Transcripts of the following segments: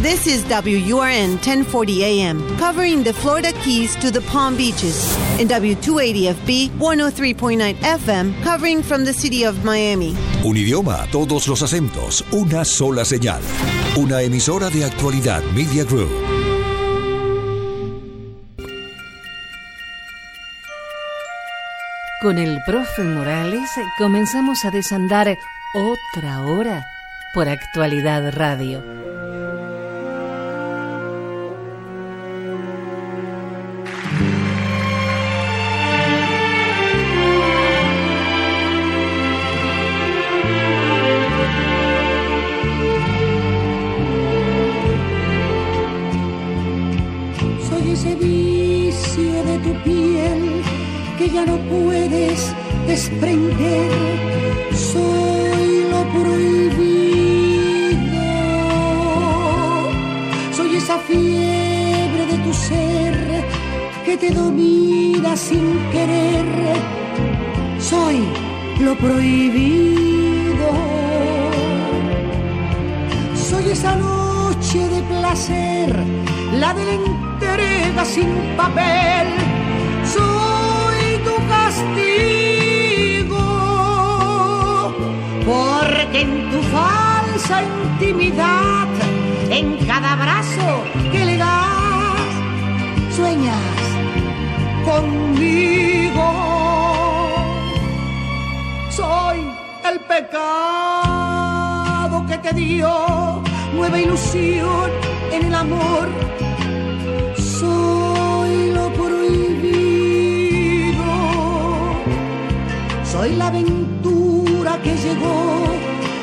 This is WURN 1040 AM, covering the Florida Keys to the Palm Beaches, and W280FB 103.9 FM, covering from the city of Miami. Un idioma, todos los acentos, una sola señal. Una emisora de actualidad Media Group. Con el profe Morales comenzamos a desandar otra hora por Actualidad Radio. Que ya no puedes desprender. Soy lo prohibido. Soy esa fiebre de tu ser que te domina sin querer. Soy lo prohibido. Soy esa noche de placer, la de la entrega sin papel. Soy tu castigo, porque en tu falsa intimidad, en cada abrazo que le das, sueñas conmigo. Soy el pecado que te dio nueva ilusión en el amor.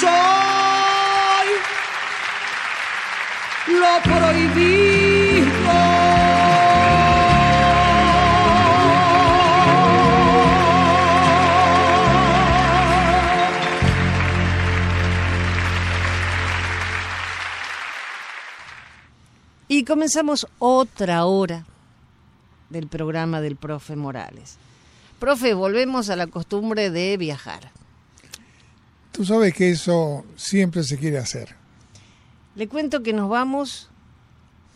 Soy lo prohibido. Y comenzamos otra hora del programa del profe Morales. Profe, volvemos a la costumbre de viajar. Tú sabes que eso siempre se quiere hacer. Le cuento que nos vamos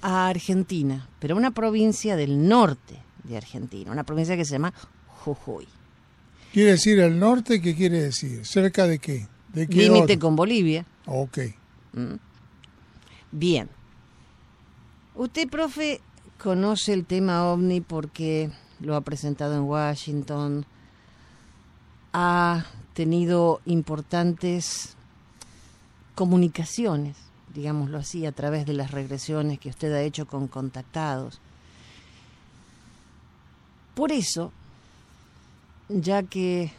a Argentina, pero a una provincia del norte de Argentina, una provincia que se llama Jujuy. ¿Quiere decir el norte? ¿Qué quiere decir? ¿Cerca de qué? ¿De qué Límite con Bolivia. Ok. Mm. Bien. Usted, profe, conoce el tema ovni porque lo ha presentado en Washington, ha tenido importantes comunicaciones, digámoslo así, a través de las regresiones que usted ha hecho con contactados. Por eso, ya que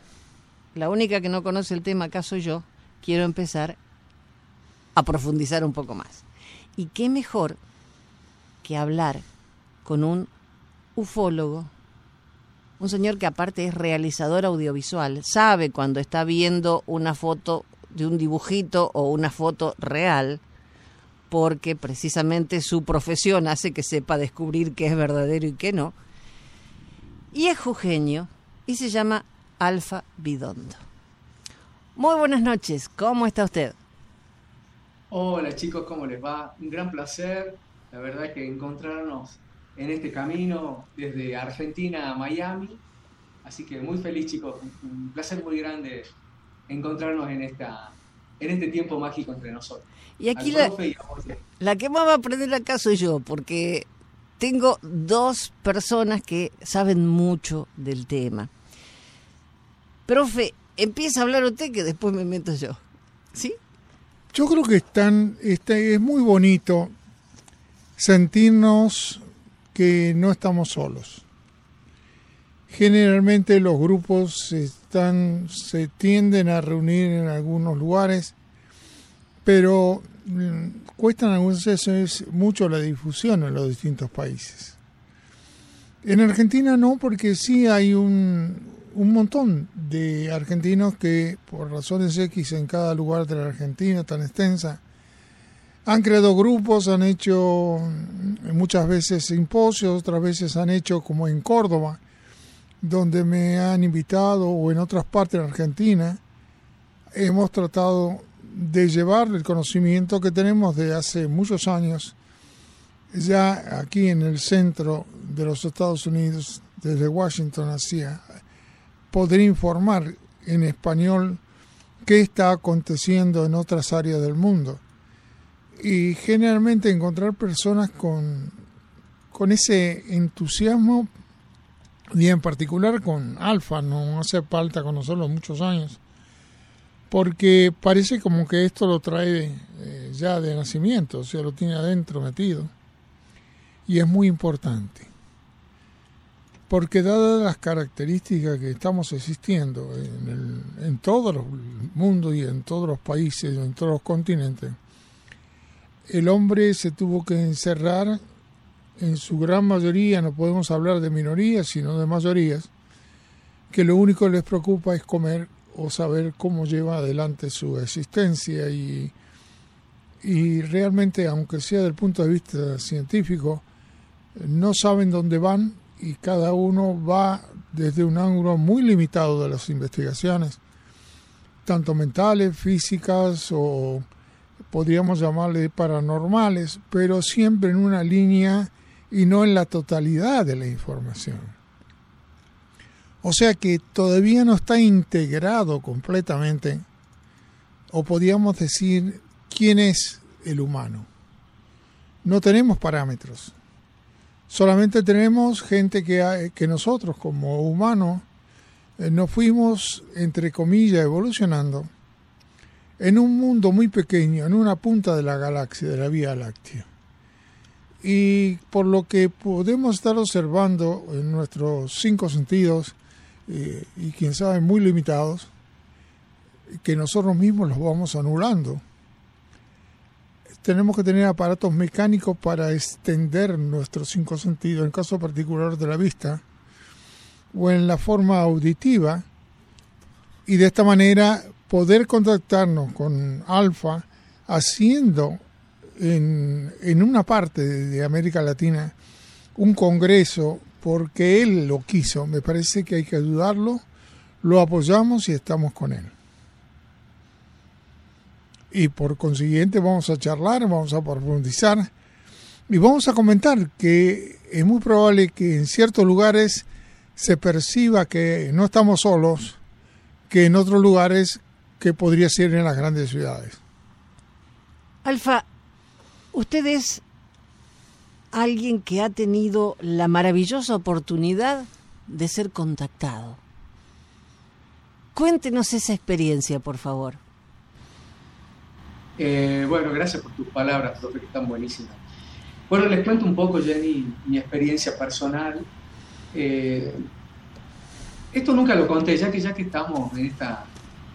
la única que no conoce el tema acá soy yo, quiero empezar a profundizar un poco más. Y qué mejor que hablar con un ufólogo, un señor que aparte es realizador audiovisual, sabe cuando está viendo una foto de un dibujito o una foto real, porque precisamente su profesión hace que sepa descubrir qué es verdadero y qué no. Y es jujeño y se llama Alfa Bidondo. Muy buenas noches, ¿cómo está usted? Hola chicos, ¿cómo les va? Un gran placer, la verdad que encontrarnos en este camino desde Argentina a Miami. Así que muy feliz chicos, un placer muy grande encontrarnos en, esta, en este tiempo mágico entre nosotros. Y aquí la, y vos. la que más va a aprender acá soy yo, porque tengo dos personas que saben mucho del tema. Profe, empieza a hablar usted que después me meto yo. ¿Sí? Yo creo que están, este, es muy bonito sentirnos que no estamos solos. Generalmente los grupos están, se tienden a reunir en algunos lugares, pero mm, cuesta en algunos casos mucho la difusión en los distintos países. En Argentina no, porque sí hay un, un montón de argentinos que por razones X en cada lugar de la Argentina tan extensa han creado grupos, han hecho muchas veces simposios, otras veces han hecho como en Córdoba, donde me han invitado o en otras partes de Argentina. Hemos tratado de llevar el conocimiento que tenemos de hace muchos años, ya aquí en el centro de los Estados Unidos, desde Washington hacia, poder informar en español qué está aconteciendo en otras áreas del mundo y generalmente encontrar personas con, con ese entusiasmo y en particular con Alfa, no hace falta conocerlo muchos años, porque parece como que esto lo trae eh, ya de nacimiento, o sea, lo tiene adentro metido, y es muy importante, porque dadas las características que estamos existiendo en, el, en todo el mundo y en todos los países, en todos los continentes, el hombre se tuvo que encerrar en su gran mayoría, no podemos hablar de minorías, sino de mayorías, que lo único que les preocupa es comer o saber cómo lleva adelante su existencia y, y realmente, aunque sea del punto de vista científico, no saben dónde van y cada uno va desde un ángulo muy limitado de las investigaciones, tanto mentales, físicas o podríamos llamarle paranormales, pero siempre en una línea y no en la totalidad de la información. O sea que todavía no está integrado completamente, o podríamos decir, quién es el humano. No tenemos parámetros. Solamente tenemos gente que, que nosotros como humanos eh, nos fuimos, entre comillas, evolucionando en un mundo muy pequeño, en una punta de la galaxia, de la Vía Láctea. Y por lo que podemos estar observando en nuestros cinco sentidos, eh, y quién sabe muy limitados, que nosotros mismos los vamos anulando. Tenemos que tener aparatos mecánicos para extender nuestros cinco sentidos, en caso particular de la vista, o en la forma auditiva, y de esta manera poder contactarnos con Alfa haciendo en, en una parte de América Latina un congreso porque él lo quiso. Me parece que hay que ayudarlo, lo apoyamos y estamos con él. Y por consiguiente vamos a charlar, vamos a profundizar y vamos a comentar que es muy probable que en ciertos lugares se perciba que no estamos solos, que en otros lugares que podría ser en las grandes ciudades. Alfa, usted es alguien que ha tenido la maravillosa oportunidad de ser contactado. Cuéntenos esa experiencia, por favor. Eh, bueno, gracias por tus palabras, profe, que están buenísimas. Bueno, les cuento un poco, Jenny, mi experiencia personal. Eh, esto nunca lo conté, ya que ya que estamos en esta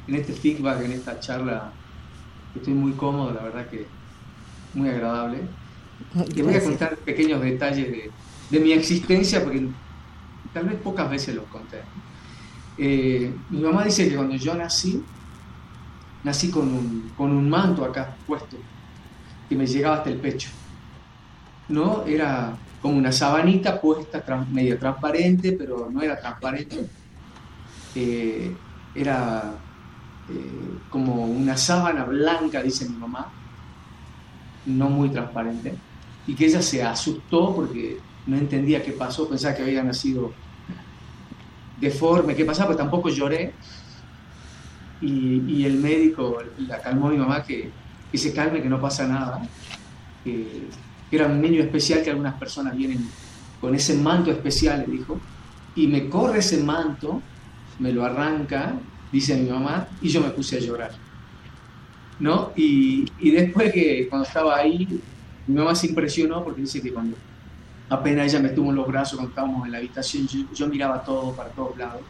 en este feedback, en esta charla, estoy muy cómodo, la verdad que muy agradable. Te voy a contar pequeños detalles de, mi existencia, porque tal vez pocas veces los conté. Eh, mi mamá dice que cuando yo nací, nací con un, con un manto acá puesto, que me llegaba hasta el pecho. ¿No? Era como una sabanita puesta, medio transparente, pero no era transparente. Eh, era eh, como una sábana blanca, dice mi mamá, no muy transparente, y que ella se asustó porque no entendía qué pasó, pensaba que había nacido deforme, qué pasaba, pero tampoco lloré. Y, el médico la calmó a mi mamá que, que se calme, que no pasa nada, que, era un niño especial que algunas personas vienen con ese manto especial, le dijo, y me corre ese manto, me lo arranca dice mi mamá, y yo me puse a llorar. ¿No? Y, después que cuando estaba ahí, mi mamá se impresionó porque dice que cuando apenas ella me tuvo en los brazos cuando estábamos en la habitación, yo, miraba todo para todos lados.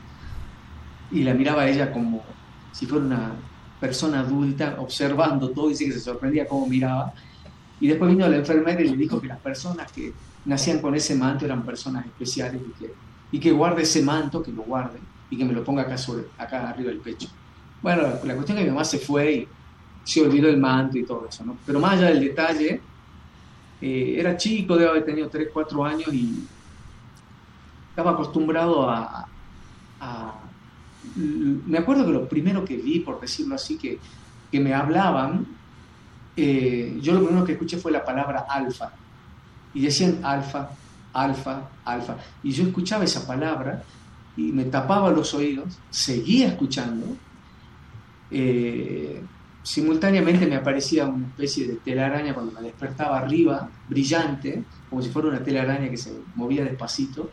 Y la miraba a ella como si fuera una persona adulta observando todo, dice que se sorprendía cómo miraba. Y después vino la enfermera y le dijo que las personas que nacían con ese manto eran personas especiales y que, y que guarde ese manto, que lo guarde y que me lo ponga acá, sobre, acá arriba del pecho. Bueno, la, cuestión es que mi mamá se fue y se olvidó el manto y todo eso, ¿no? Pero más allá del detalle, eh, era chico, debe haber tenido 3, 4 años y estaba acostumbrado a, Me acuerdo que lo primero que vi, por decirlo así, que, que me hablaban, eh, yo lo primero que escuché fue la palabra alfa. Y decían alfa, alfa, alfa. Y yo escuchaba esa palabra y me tapaba los oídos, seguía escuchando. Eh, simultáneamente me aparecía una especie de telaraña cuando me despertaba arriba, brillante, como si fuera una telaraña que se movía despacito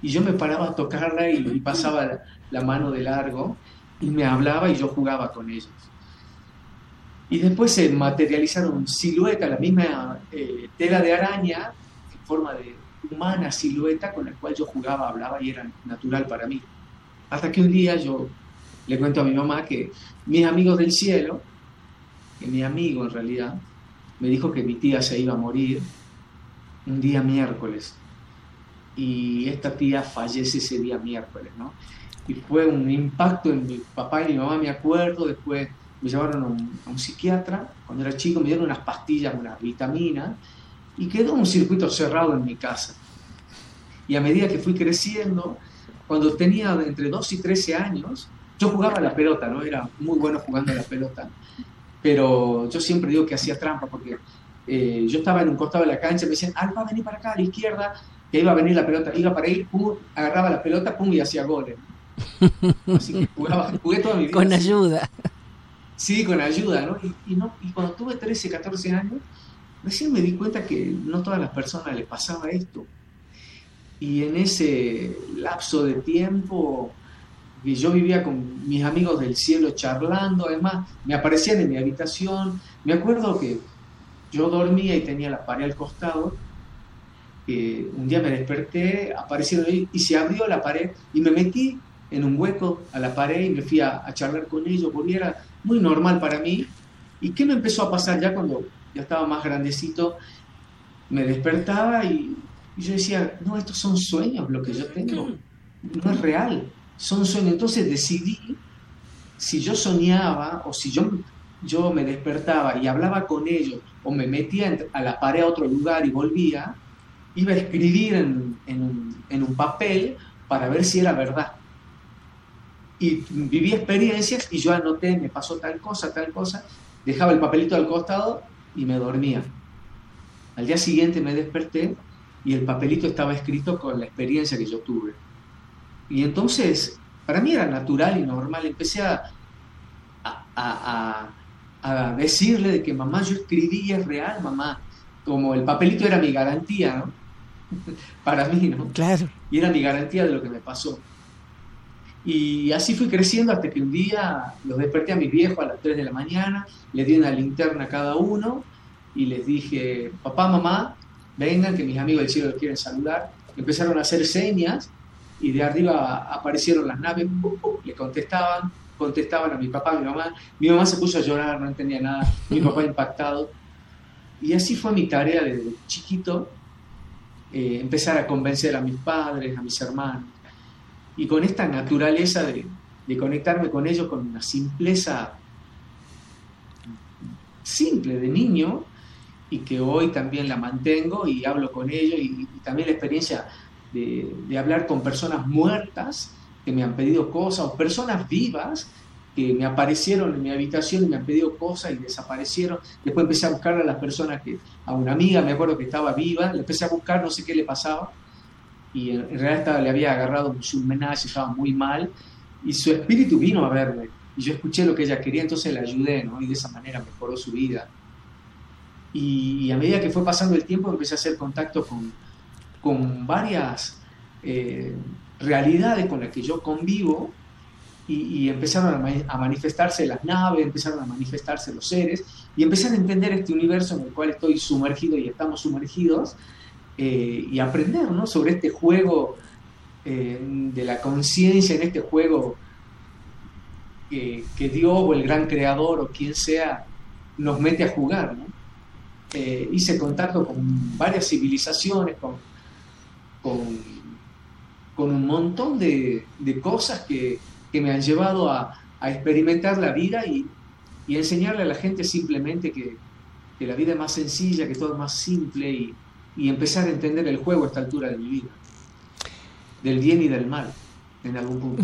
y yo me paraba a tocarla y, pasaba la, mano de largo y me hablaba y yo jugaba con ellos. Y después se materializaron siluetas, la misma eh, tela de araña, en forma de humana silueta con la cual yo jugaba, hablaba y era natural para mí. Hasta que un día yo le cuento a mi mamá que mis amigos del cielo, que mi amigo en realidad, me dijo que mi tía se iba a morir un día miércoles y esta tía fallece ese día miércoles, ¿no? Y fue un impacto en mi papá y mi mamá, me acuerdo, después me llevaron a un, psiquiatra, cuando era chico me dieron unas pastillas, unas vitaminas, y quedó un circuito cerrado en mi casa. Y a medida que fui creciendo, cuando tenía entre 2 y 13 años, yo jugaba a la pelota, ¿no? Era muy bueno jugando a la pelota, pero yo siempre digo que hacía trampa porque eh, yo estaba en un costado de la cancha, me decían, Alba, vení para acá, a la izquierda, que iba a venir la pelota, iba para ir, pum, agarraba la pelota, pum, y hacía goles. Así que jugaba, jugué toda mi vida. Con ayuda. Sí, con ayuda, ¿no? Y, no, y cuando tuve 13, 14 años, recién me di cuenta que no todas las personas les pasaba esto. Y en ese lapso de tiempo que yo vivía con mis amigos del cielo charlando, además me aparecían en mi habitación, me acuerdo que yo dormía y tenía la pared al costado, un día me desperté, aparecieron ahí y se abrió la pared y me metí en un hueco a la pared y me fui a, charlar con ellos porque era muy normal para mí. ¿Y qué me empezó a pasar ya cuando ya estaba más grandecito? Me despertaba y, yo decía, no, estos son sueños lo que yo tengo, no es real, son sueños. Entonces decidí si yo soñaba o si yo, yo me despertaba y hablaba con ellos o me metía a la pared a otro lugar y volvía, iba a escribir en, un, papel para ver si era verdad. Y viví experiencias y yo anoté, me pasó tal cosa, tal cosa, dejaba el papelito al costado y me dormía. Al día siguiente me desperté y el papelito estaba escrito con la experiencia que yo tuve. Y entonces, para mí era natural y normal, empecé a, a, a, decirle de que mamá, yo escribí, es real, mamá, como el papelito era mi garantía, ¿no? para mí, ¿no? Claro. Y era mi garantía de lo que me pasó. Y así fui creciendo hasta que un día los desperté a mis viejos a las 3 de la mañana, les di una linterna a cada uno y les dije, papá, mamá, vengan que mis amigos del cielo les quieren saludar. Empezaron a hacer señas y de arriba aparecieron las naves, le contestaban, contestaban a mi papá, a mi mamá. Mi mamá se puso a llorar, no entendía nada, mi papá impactado. Y así fue mi tarea desde chiquito, eh, empezar a convencer a mis padres, a mis hermanos. Y con esta naturaleza de, conectarme con ellos con una simpleza simple de niño y que hoy también la mantengo y hablo con ellos y, también la experiencia de, de, hablar con personas muertas que me han pedido cosas o personas vivas que me aparecieron en mi habitación y me han pedido cosas y desaparecieron. Después empecé a buscar a las personas que, a una amiga, me acuerdo que estaba viva, le empecé a buscar, no sé qué le pasaba, y en, realidad estaba, le había agarrado un surmenage, estaba muy mal, y su espíritu vino a verme, y yo escuché lo que ella quería, entonces le ayudé, ¿no? Y de esa manera mejoró su vida. Y, a medida que fue pasando el tiempo, empecé a hacer contacto con, con varias eh, realidades con las que yo convivo, y, empezaron a, manifestarse las naves, empezaron a manifestarse los seres, y empecé a entender este universo en el cual estoy sumergido y estamos sumergidos, eh, y aprender ¿no? sobre este juego eh, de la conciencia, en este juego que Dios o el gran creador o quien sea nos mete a jugar. ¿no? Eh, hice contacto con varias civilizaciones, con, con, un montón de, cosas que, me han llevado a, experimentar la vida y, enseñarle a la gente simplemente que, la vida es más sencilla, que todo es más simple y, y empezar a entender el juego a esta altura de mi vida, del bien y del mal, en algún punto.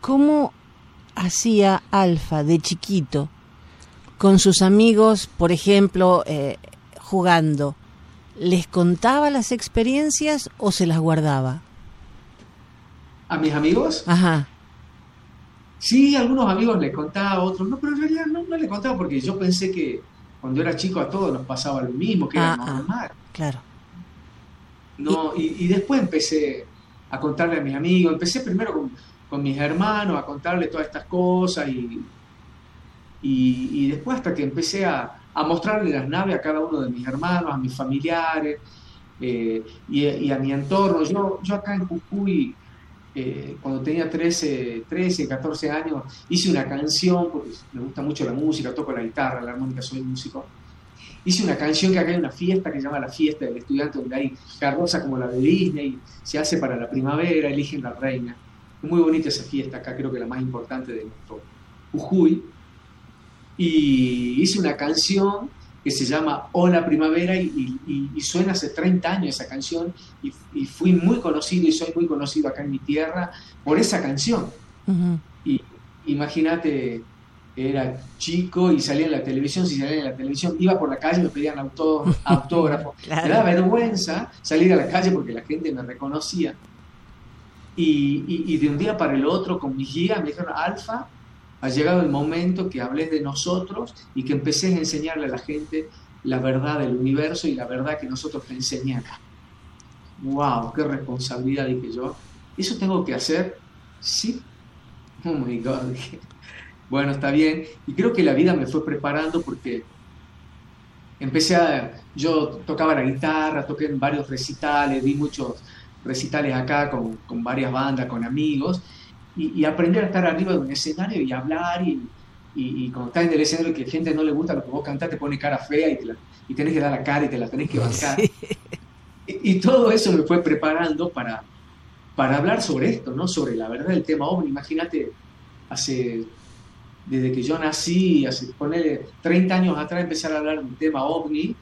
¿Cómo hacía Alfa de chiquito con sus amigos, por ejemplo, eh, jugando? ¿Les contaba las experiencias o se las guardaba? ¿A mis amigos? Ajá. Sí, algunos amigos les contaba, otros no, pero en realidad no, no les contaba porque yo pensé que cuando era chico a todos nos pasaba lo mismo, que era ah, ah, normal. Claro. No, y, después empecé a contarle a mis amigos, empecé primero con, con mis hermanos a contarle todas estas cosas y, y, después hasta que empecé a, a, mostrarle las naves a cada uno de mis hermanos, a mis familiares eh, y, a mi entorno. Yo, yo acá en Jujuy, eh, cuando tenía 13, 13, 14 años, hice una canción, porque me gusta mucho la música, toco la guitarra, la armónica, soy músico hice una canción que acá hay una fiesta que se llama la fiesta del estudiante, donde hay carroza como la de Disney, se hace para la primavera, eligen la reina. Muy bonita esa fiesta acá, creo que la más importante de nuestro Jujuy. Y hice una canción que se llama Hola Primavera y, suena hace 30 años esa canción y, fui muy conocido y soy muy conocido acá en mi tierra por esa canción. Y imagínate era chico y salía en la televisión, si salía en la televisión, iba por la calle y me pedían autógrafo. Me daba vergüenza salir a la calle porque la gente me reconocía. Y, de un día para el otro con mi guía me dijeron, Alfa, ha llegado el momento que hables de nosotros y que empecé a enseñarle a la gente la verdad del universo y la verdad que nosotros te enseñé acá. ¡Wow! ¡Qué responsabilidad! Dije yo. ¿Eso tengo que hacer? Sí. Oh my God. Bueno, está bien. Y creo que la vida me fue preparando porque empecé a, yo tocaba la guitarra, toqué en varios recitales, di muchos recitales acá con, con varias bandas, con amigos, y, aprender a estar arriba de un escenario y hablar y, y, cuando estás en el escenario que gente no le gusta lo que vos cantás, te pone cara fea y, te y tenés que dar la cara y te la tenés que bancar. Y, todo eso me fue preparando para, para hablar sobre esto, ¿no? Sobre la verdad del tema OVNI. Imagínate, hace desde que yo nací, hace ponerle 30 años atrás, empezar a hablar del tema ovni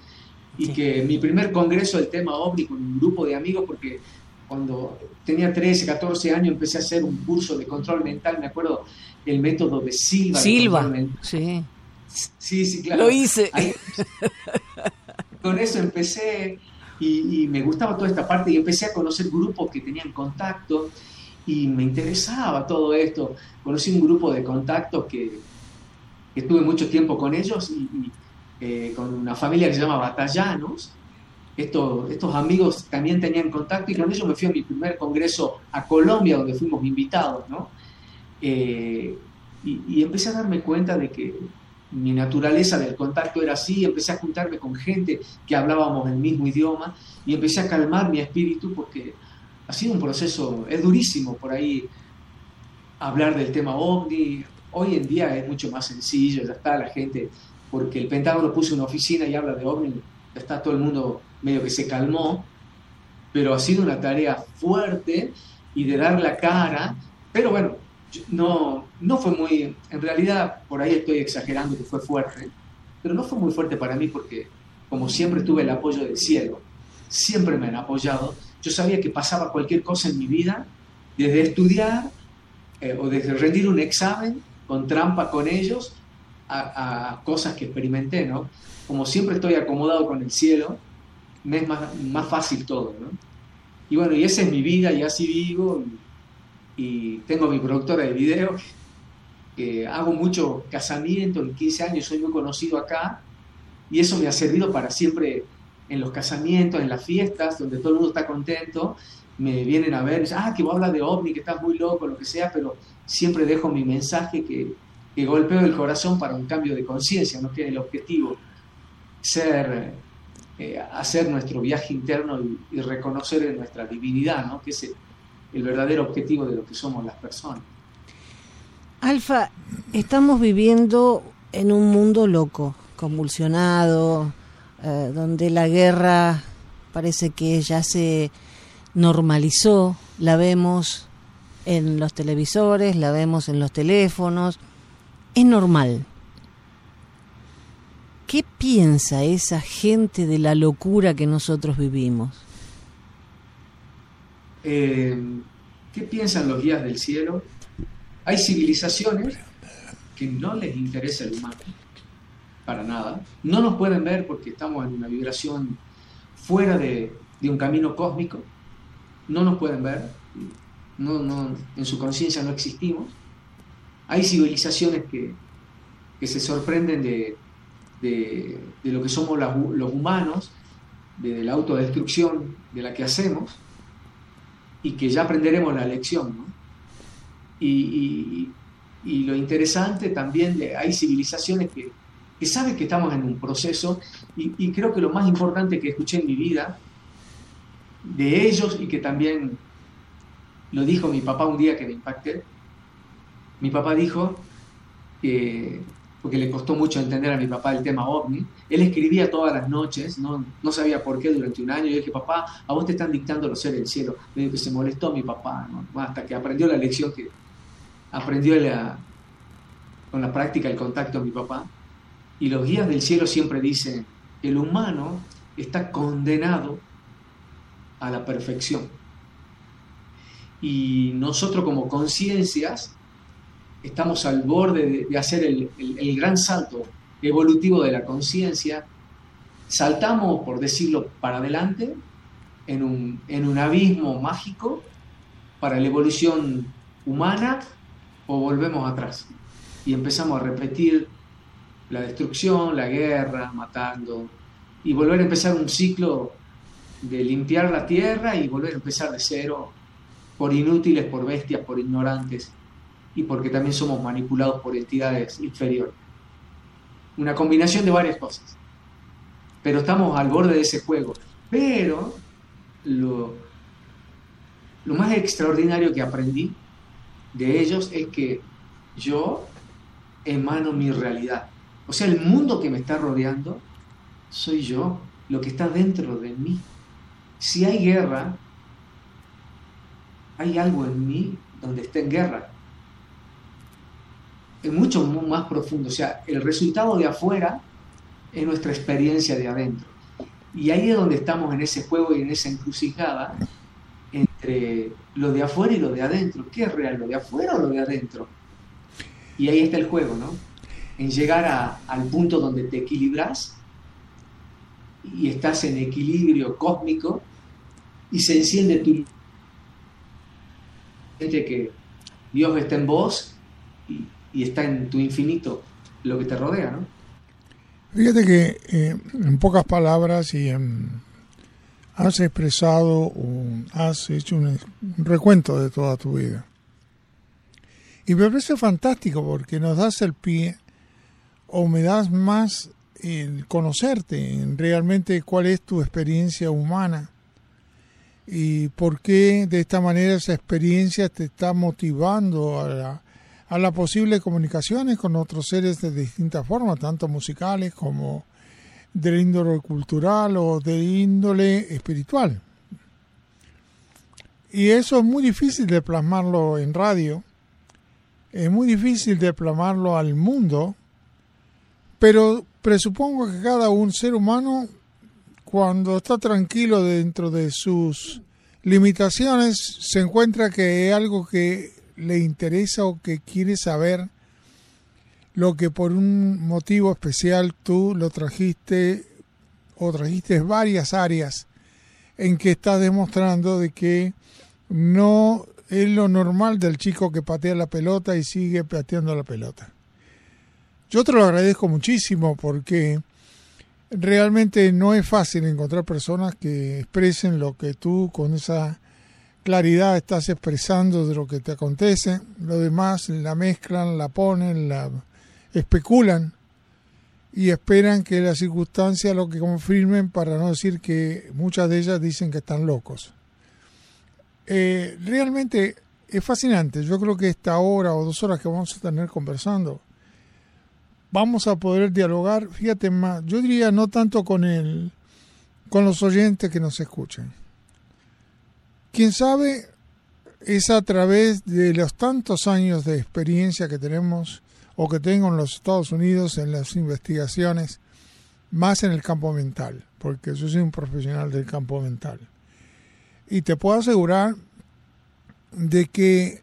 y que mi primer congreso del tema ovni con un grupo de amigos, porque cuando tenía 13, 14 años empecé a hacer un curso de control mental, me acuerdo el método de Silva. Silva, sí. Sí, sí, claro. Lo hice. con eso empecé y, y, me gustaba toda esta parte y empecé a conocer grupos que tenían contacto y me interesaba todo esto. Conocí un grupo de contactos que, estuve mucho tiempo con ellos y, eh, con una familia que se llama Batallanos. Estos, estos amigos también tenían contacto y con ellos me fui a mi primer congreso a Colombia, donde fuimos invitados, ¿no? Eh, y, empecé a darme cuenta de que mi naturaleza del contacto era así, empecé a juntarme con gente que hablábamos el mismo idioma y empecé a calmar mi espíritu porque ha sido un proceso, es durísimo por ahí hablar del tema ovni. Hoy en día es mucho más sencillo, ya está la gente, porque el Pentágono puso una oficina y habla de ovni, ya está todo el mundo medio que se calmó, pero ha sido una tarea fuerte y de dar la cara, pero bueno, no, no fue muy, en realidad por ahí estoy exagerando que fue fuerte, pero no fue muy fuerte para mí porque como siempre tuve el apoyo del cielo, siempre me han apoyado. Yo sabía que pasaba cualquier cosa en mi vida, desde estudiar eh, o desde rendir un examen con trampa con ellos a, cosas que experimenté, ¿no? Como siempre estoy acomodado con el cielo, me es más, más fácil todo, ¿no? Y bueno, y esa es mi vida y así vivo. Y, tengo mi productora de video, que hago mucho casamiento, en 15 años soy muy conocido acá, y eso me ha servido para siempre en los casamientos, en las fiestas, donde todo el mundo está contento, me vienen a ver, y dicen, ah, que vos hablas de ovni, que estás muy loco, lo que sea, pero siempre dejo mi mensaje que, que golpeo el corazón para un cambio de conciencia, no tiene el objetivo ser, eh, hacer nuestro viaje interno y, reconocer en nuestra divinidad, ¿no? que es el, verdadero objetivo de lo que somos las personas. Alfa, estamos viviendo en un mundo loco, convulsionado, eh, donde la guerra parece que ya se normalizó, la vemos en los televisores, la vemos en los teléfonos, es normal. ¿Qué piensa esa gente de la locura que nosotros vivimos? Eh, ¿Qué piensan los guías del cielo? Hay civilizaciones que no les interesa el humano, para nada. No nos pueden ver porque estamos en una vibración fuera de, un camino cósmico. No nos pueden ver. En su conciencia no existimos. Hay civilizaciones que, se sorprenden de, lo que somos los humanos, de, la autodestrucción de la que hacemos, y que ya aprenderemos la lección. Y, lo interesante también, de, hay civilizaciones que, que, saben que estamos en un proceso, y, creo que lo más importante que escuché en mi vida, de ellos y que también lo dijo mi papá un día que me impacté, mi papá dijo que, porque le costó mucho entender a mi papá el tema ovni, él escribía todas las noches, no, no sabía por qué durante un año, yo dije, papá, a vos te están dictando los seres del cielo. Me que se molestó mi papá, hasta que aprendió la lección que aprendió con la práctica el contacto de mi papá. Y los guías del cielo siempre dicen, el humano está condenado a la perfección. Y nosotros como conciencias estamos al borde de, hacer el, gran salto evolutivo de la conciencia, saltamos, por decirlo, para adelante en un, en un abismo mágico para la evolución humana o volvemos atrás y empezamos a repetir la destrucción, la guerra, matando, y volver a empezar un ciclo de limpiar la tierra y volver a empezar de cero por inútiles, por bestias, por ignorantes y porque también somos manipulados por entidades inferiores. Una combinación de varias cosas. Pero estamos al borde de ese juego. Pero lo, lo más extraordinario que aprendí de ellos es que yo emano mi realidad. O sea, el mundo que me está rodeando soy yo, lo que está dentro de mí. Si hay guerra, hay algo en mí donde está en guerra mucho más profundo. O sea, el resultado de afuera es nuestra experiencia de adentro. Y ahí es donde estamos en ese juego y en esa encrucijada entre lo de afuera y lo de adentro. ¿Qué es real, lo de afuera o lo de adentro? Y ahí está el juego, ¿no? En llegar al punto donde te equilibras y estás en equilibrio cósmico y se enciende tu que Dios está en vos y, y está en tu infinito lo que te rodea, ¿no? Fíjate que eh, en pocas palabras y has expresado o has hecho un, recuento de toda tu vida. Y me parece fantástico porque nos das el pie o me das más el conocerte en realmente cuál es tu experiencia humana y por qué de esta manera esa experiencia te está motivando a a las posibles comunicaciones con otros seres de distintas formas, tanto musicales como de índole cultural o de índole espiritual. Y eso es muy difícil de plasmarlo en radio, es muy difícil de plasmarlo al mundo, pero presupongo que cada un ser humano, cuando está tranquilo dentro de sus limitaciones, se encuentra que es algo que le interesa o que quiere saber lo que por un motivo especial tú lo trajiste o trajiste varias áreas en que estás demostrando de que no es lo normal del chico que patea la pelota y sigue pateando la pelota. Yo te lo agradezco muchísimo porque realmente no es fácil encontrar personas que expresen lo que tú con esa claridad estás expresando de lo que te acontece, lo demás la mezclan, la ponen, la especulan y esperan que las circunstancias lo que confirmen para no decir que muchas de ellas dicen que están locos. Eh, realmente es fascinante, yo creo que esta hora o dos horas que vamos a tener conversando vamos a poder dialogar, fíjate más, yo diría no tanto con el, con los oyentes que nos escuchan. Quién sabe es a través de los tantos años de experiencia que tenemos o que tengo en los Estados Unidos en las investigaciones, más en el campo mental, porque yo soy un profesional del campo mental. Y te puedo asegurar de que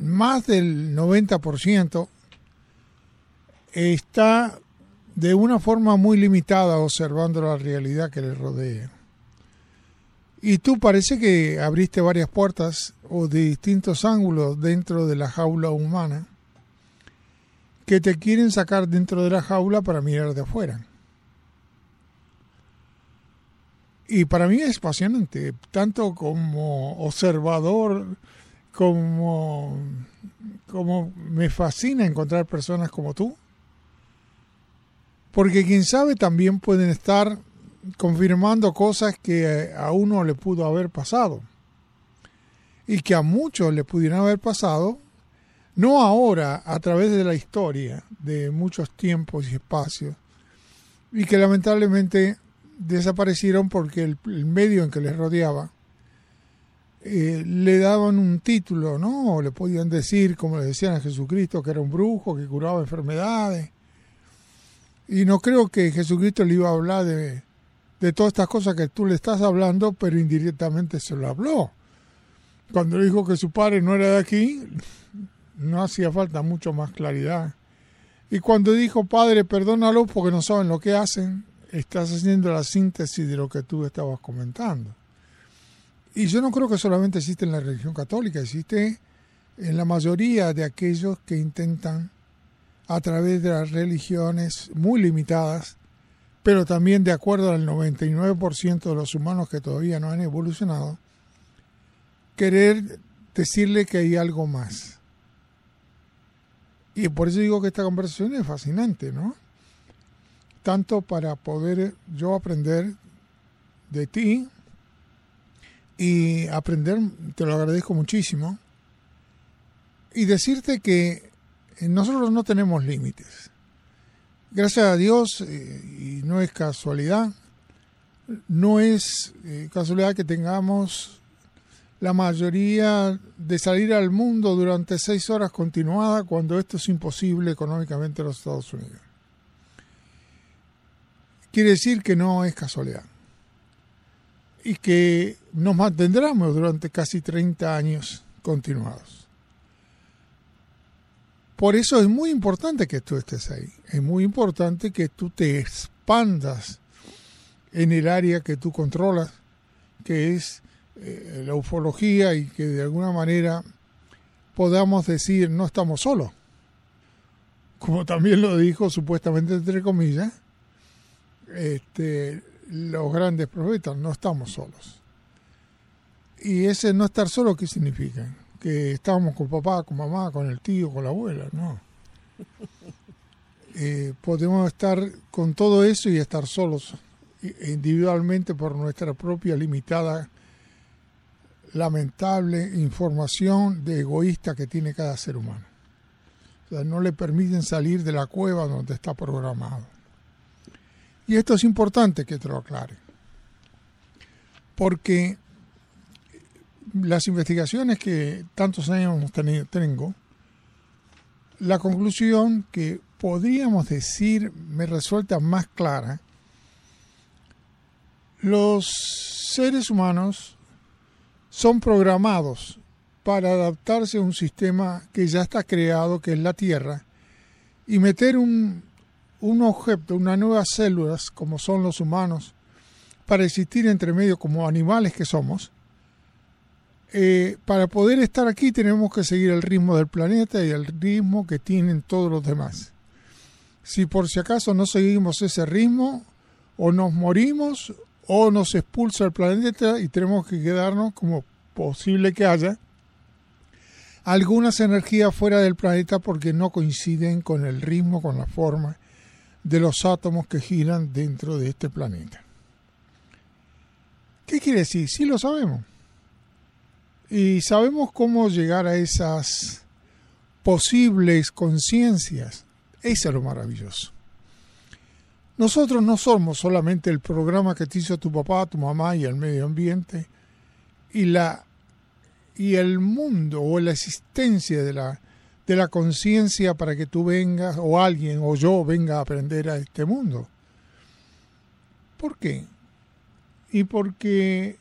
más del 90% está de una forma muy limitada observando la realidad que le rodea. Y tú parece que abriste varias puertas o de distintos ángulos dentro de la jaula humana que te quieren sacar dentro de la jaula para mirar de afuera. Y para mí es apasionante, tanto como observador, como, como me fascina encontrar personas como tú. Porque quién sabe también pueden estar confirmando cosas que a uno le pudo haber pasado. Y que a muchos le pudieran haber pasado no ahora, a través de la historia, de muchos tiempos y espacios, y que lamentablemente desaparecieron porque el, medio en que les rodeaba eh, le daban un título, ¿no? O le podían decir, como le decían a Jesucristo, que era un brujo, que curaba enfermedades. Y no creo que Jesucristo le iba a hablar de, de todas estas cosas que tú le estás hablando, pero indirectamente se lo habló. Cuando dijo que su padre no era de aquí, no hacía falta mucho más claridad. Y cuando dijo, Padre, perdónalo porque no saben lo que hacen, estás haciendo la síntesis de lo que tú estabas comentando. Y yo no creo que solamente existe en la religión católica, existe en la mayoría de aquellos que intentan, a través de las religiones muy limitadas, pero también de acuerdo al 99% de los humanos que todavía no han evolucionado, querer decirle que hay algo más. Y por eso digo que esta conversación es fascinante, ¿no? Tanto para poder yo aprender de ti y aprender, te lo agradezco muchísimo, y decirte que nosotros no tenemos límites. Gracias a Dios, eh, y no es casualidad, no es eh, casualidad que tengamos la mayoría de salir al mundo durante seis horas continuadas cuando esto es imposible económicamente en los Estados Unidos. Quiere decir que no es casualidad y que nos mantendremos durante casi 30 años continuados. Por eso es muy importante que tú estés ahí, es muy importante que tú te expandas en el área que tú controlas, que es eh, la ufología y que de alguna manera podamos decir no estamos solos. Como también lo dijo supuestamente entre comillas, este, los grandes profetas, no estamos solos. Y ese no estar solo, ¿qué significa? Que estábamos con papá, con mamá, con el tío, con la abuela, no. Eh, podemos estar con todo eso y estar solos individualmente por nuestra propia limitada lamentable información de egoísta que tiene cada ser humano. O sea, no le permiten salir de la cueva donde está programado. Y esto es importante que te lo aclare. Porque las investigaciones que tantos años tengo, la conclusión que podríamos decir me resulta más clara, los seres humanos son programados para adaptarse a un sistema que ya está creado, que es la Tierra, y meter un, un objeto, unas nuevas células, como son los humanos, para existir entre medio como animales que somos, eh, para poder estar aquí tenemos que seguir el ritmo del planeta y el ritmo que tienen todos los demás. Si por si acaso no seguimos ese ritmo, o nos morimos o nos expulsa el planeta y tenemos que quedarnos como posible que haya algunas energías fuera del planeta porque no coinciden con el ritmo, con la forma de los átomos que giran dentro de este planeta. ¿Qué quiere decir? Sí lo sabemos. Y sabemos cómo llegar a esas posibles conciencias Eso es lo maravilloso. Nosotros no somos solamente el programa que te hizo tu papá, tu mamá y el medio ambiente y la y el mundo o la existencia de la de la conciencia para que tú vengas o alguien o yo venga a aprender a este mundo. ¿Por qué? Y porque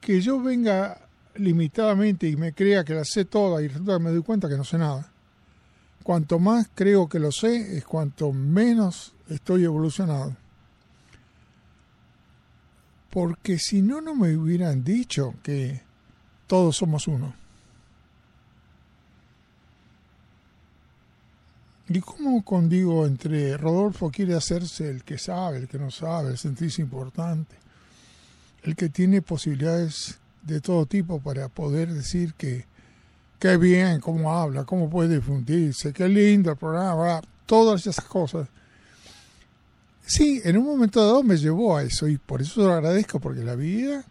que yo venga limitadamente y me crea que la sé toda y resulta que me doy cuenta que no sé nada. Cuanto más creo que lo sé, es cuanto menos estoy evolucionado. Porque si no, no me hubieran dicho que todos somos uno. ¿Y cómo condigo entre Rodolfo quiere hacerse el que sabe, el que no sabe, el sentirse importante, el que tiene posibilidades de todo tipo para poder decir que qué bien, cómo habla, cómo puede difundirse, qué lindo el programa, todas esas cosas. Sí, en un momento dado me llevó a eso y por eso lo agradezco, porque la vida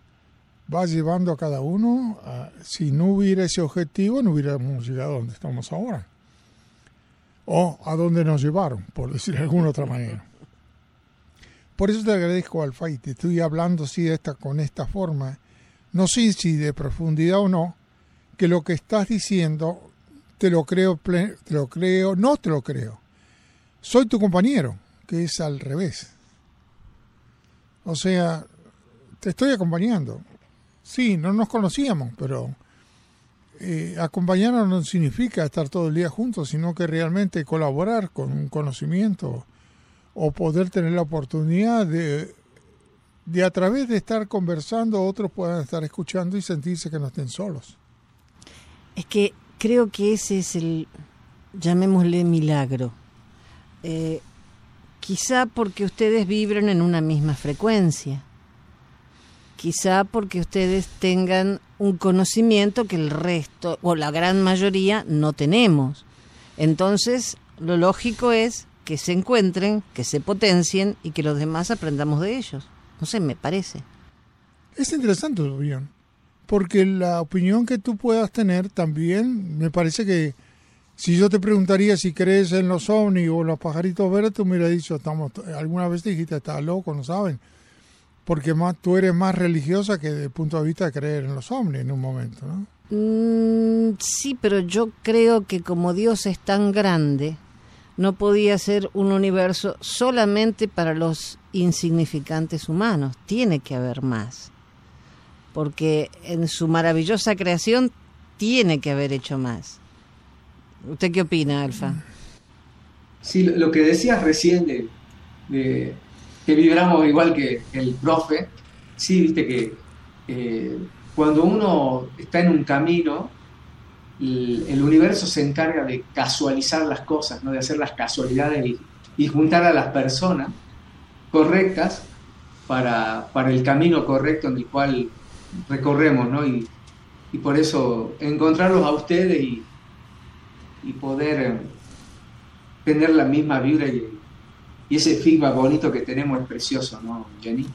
va llevando a cada uno, si no hubiera ese objetivo, no hubiéramos llegado a donde estamos ahora o a dónde nos llevaron, por decir de alguna otra manera. Por eso te agradezco, Alfa, y te estoy hablando así de esta, con esta forma, no sé si de profundidad o no, que lo que estás diciendo te lo creo, te lo creo, no te lo creo. Soy tu compañero, que es al revés. O sea, te estoy acompañando. Sí, no nos conocíamos, pero eh, acompañarnos no significa estar todo el día juntos, sino que realmente colaborar con un conocimiento o poder tener la oportunidad de, de a través de estar conversando, otros puedan estar escuchando y sentirse que no estén solos. Es que creo que ese es el, llamémosle milagro. Eh, quizá porque ustedes vibran en una misma frecuencia quizá porque ustedes tengan un conocimiento que el resto o la gran mayoría no tenemos. Entonces, lo lógico es que se encuentren, que se potencien y que los demás aprendamos de ellos. No sé, me parece. Es interesante tu opinión, porque la opinión que tú puedas tener también me parece que si yo te preguntaría si crees en los ovnis o los pajaritos verdes, tú me hubieras dicho, estamos, alguna vez te dijiste, estás loco, no saben porque más, tú eres más religiosa que desde el punto de vista de creer en los hombres en un momento, ¿no? Mm, sí, pero yo creo que como Dios es tan grande, no podía ser un universo solamente para los insignificantes humanos, tiene que haber más, porque en su maravillosa creación tiene que haber hecho más. ¿Usted qué opina, Alfa? Sí, lo que decías recién de que vibramos igual que el profe, sí, viste que eh, cuando uno está en un camino, el, universo se encarga de casualizar las cosas, ¿no? de hacer las casualidades y, juntar a las personas correctas para, para, el camino correcto en el cual recorremos, ¿no? Y, y por eso encontrarlos a ustedes y, y poder eh, tener la misma vibra y, y ese feedback bonito que tenemos es precioso, ¿no, Jenny?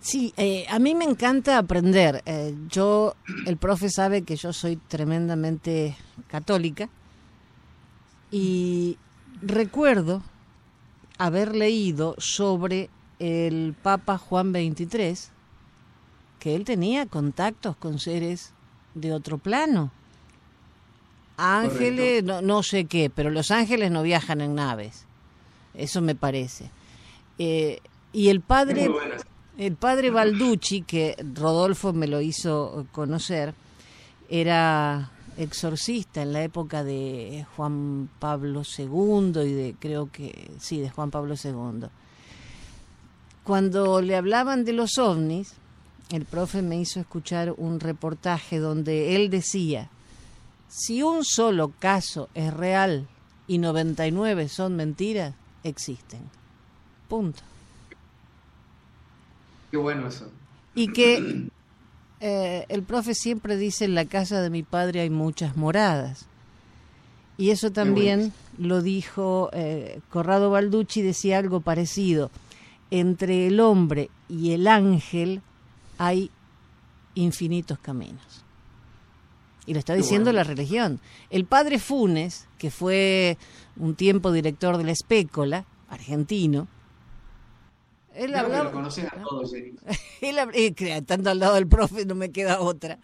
Sí, eh, a mí me encanta aprender. Eh, yo, el profe sabe que yo soy tremendamente católica y recuerdo haber leído sobre el Papa Juan XXIII, que él tenía contactos con seres de otro plano. Ángeles, no, no, sé qué, pero los ángeles no viajan en naves. Eso me parece. Eh, y el padre, el padre Balducci, que Rodolfo me lo hizo conocer, era exorcista en la época de Juan Pablo II y de creo que sí, de Juan Pablo II. Cuando le hablaban de los ovnis, el profe me hizo escuchar un reportaje donde él decía, si un solo caso es real y 99 son mentiras, existen. Punto. Qué bueno eso. Y que eh, el profe siempre dice, en la casa de mi padre hay muchas moradas. Y eso también lo dijo eh, Corrado Balducci, decía algo parecido. Entre el hombre y el ángel hay infinitos caminos. Y lo está diciendo la religión. El padre Funes, que fue un tiempo director de la Espécola, argentino, él hablaba... lo conoces a todos, él, eh, estando al lado del profe no me queda otra.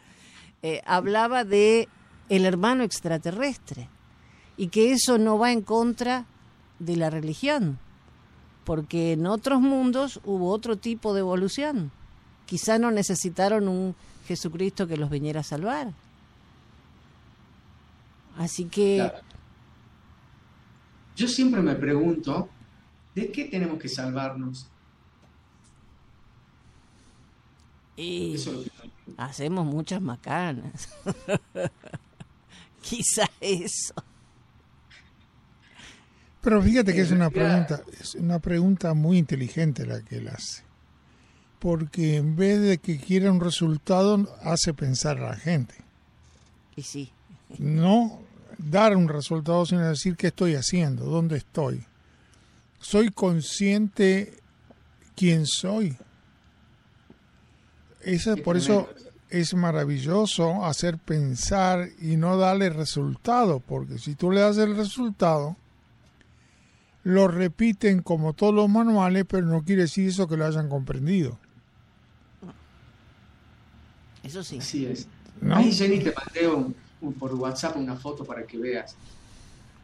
Eh, hablaba de el hermano extraterrestre y que eso no va en contra de la religión, porque en otros mundos hubo otro tipo de evolución. Quizá no necesitaron un Jesucristo que los viniera a salvar. Así que... Yo siempre me pregunto, ¿de qué tenemos que salvarnos? Y hacemos muchas macanas. Quizá eso. Pero fíjate que es una pregunta, es una pregunta muy inteligente la que él hace. Porque en vez de que quiera un resultado, hace pensar a la gente. Y sí. No dar un resultado, sino decir qué estoy haciendo, dónde estoy. Soy consciente quién soy. Ese, por eso es maravilloso hacer pensar y no darle resultado, porque si tú le das el resultado, lo repiten como todos los manuales, pero no quiere decir eso que lo hayan comprendido. Eso sí. Así es. Ahí, Jenny, te mandé por WhatsApp una foto para que veas.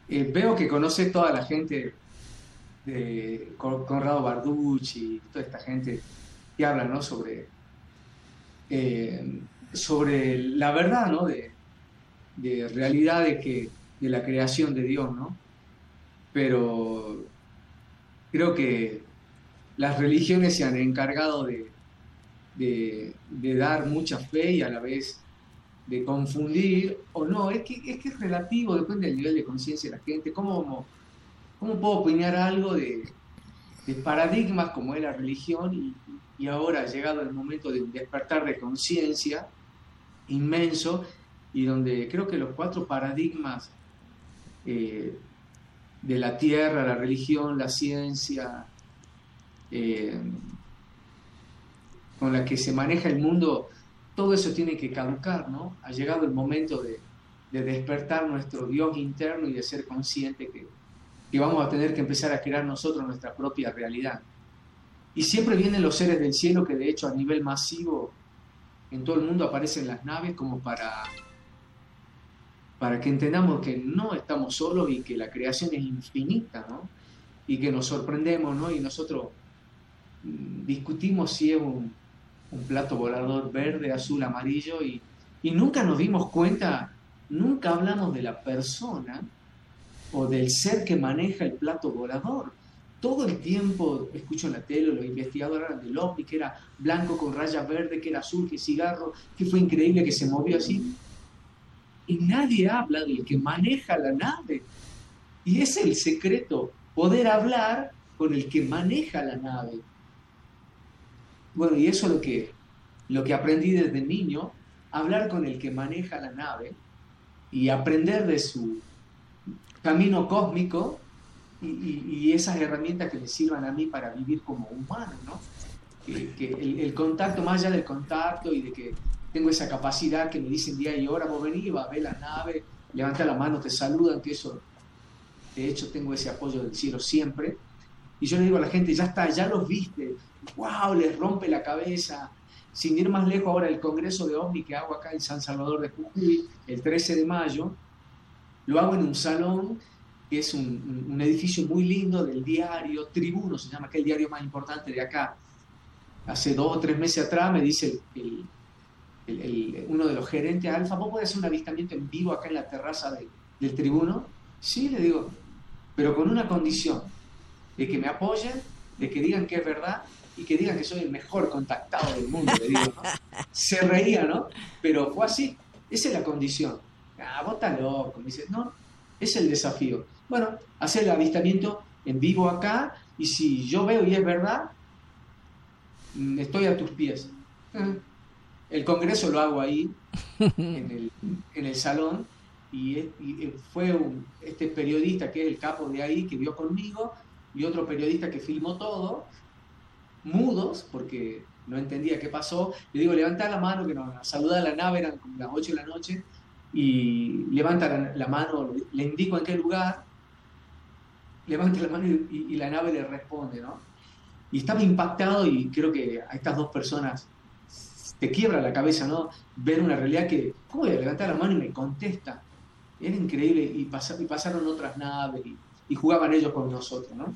Eh, veo que conoce toda la gente de Conrado Barducci, toda esta gente que habla ¿no? sobre, eh, sobre la verdad ¿no? de, de realidad de, que, de la creación de Dios, ¿no? Pero creo que las religiones se han encargado de, de, de dar mucha fe y a la vez de confundir o no, es que, es que es relativo, depende del nivel de conciencia de la gente. ¿Cómo, cómo puedo opinar algo de, paradigmas como es la religión y, ahora ha llegado el momento de un despertar de conciencia inmenso y donde creo que los cuatro paradigmas eh, de la tierra, la religión, la ciencia, eh, con la que se maneja el mundo, todo eso tiene que caducar, ¿no? Ha llegado el momento de, despertar nuestro Dios interno y de ser consciente que, que, vamos a tener que empezar a crear nosotros nuestra propia realidad. Y siempre vienen los seres del cielo que de hecho a nivel masivo en todo el mundo aparecen las naves como para, para que entendamos que no estamos solos y que la creación es infinita, ¿no? Y que nos sorprendemos, ¿no? Y nosotros mm, discutimos si es un, un plato volador verde, azul, amarillo y, nunca nos dimos cuenta, nunca hablamos de la persona o del ser que maneja el plato volador. Todo el tiempo escucho en la tele, los investigadores del OVNI, que era blanco con rayas verde, que era azul, que cigarro, que fue increíble, que se movió así. Y nadie habla del que maneja la nave. Y es el secreto, poder hablar con el que maneja la nave. Bueno, y eso es lo que, lo que aprendí desde niño, hablar con el que maneja la nave y aprender de su camino cósmico y, esas herramientas que me sirvan a mí para vivir como humano, ¿no? Que, el, contacto, más allá del contacto y de que tengo esa capacidad que me dicen día y hora, vos venís, va a ver la nave, levanta la mano, te saludan, que eso, de hecho tengo ese apoyo del cielo siempre. Y yo le digo a la gente, ya está, ya los viste, wow, les rompe la cabeza. Sin ir más lejos, ahora el Congreso de OVNI que hago acá en San Salvador de Jujuy, el 13 de mayo, lo hago en un salón que es un, edificio muy lindo del diario Tribuno, se llama, que el diario más importante de acá. Hace dos o tres meses atrás me dice uno de los gerentes, Alfa, ¿vos podés hacer un avistamiento en vivo acá en la terraza del Tribuno? Sí, le digo, pero con una condición, de que me apoyen, de que digan que es verdad y que digan que soy el mejor contactado del mundo, le digo, ¿no? Se reía, ¿no? Pero fue así, esa es la condición. Ah, vos estás loco, me dice, no, es el desafío. Bueno, hacer el avistamiento en vivo acá y si yo veo y es verdad, mm, estoy a tus pies. Eh, el congreso lo hago ahí, en el, salón, y, fue este periodista que es el capo de ahí, que vio conmigo, y otro periodista que filmó todo, mudos, porque no entendía qué pasó. Le digo, levanta la mano, que nos saluda a la nave, eran como las 8 de la noche. y levanta la, la mano, le indico en qué lugar, levanta la mano y, la nave le responde, ¿no? Y estaba impactado y creo que a estas dos personas te quiebra la cabeza, ¿no? Ver una realidad que, ¿cómo voy a levantar la mano y me contesta? Era increíble y pasaron otras naves y, jugaban ellos con nosotros, ¿no?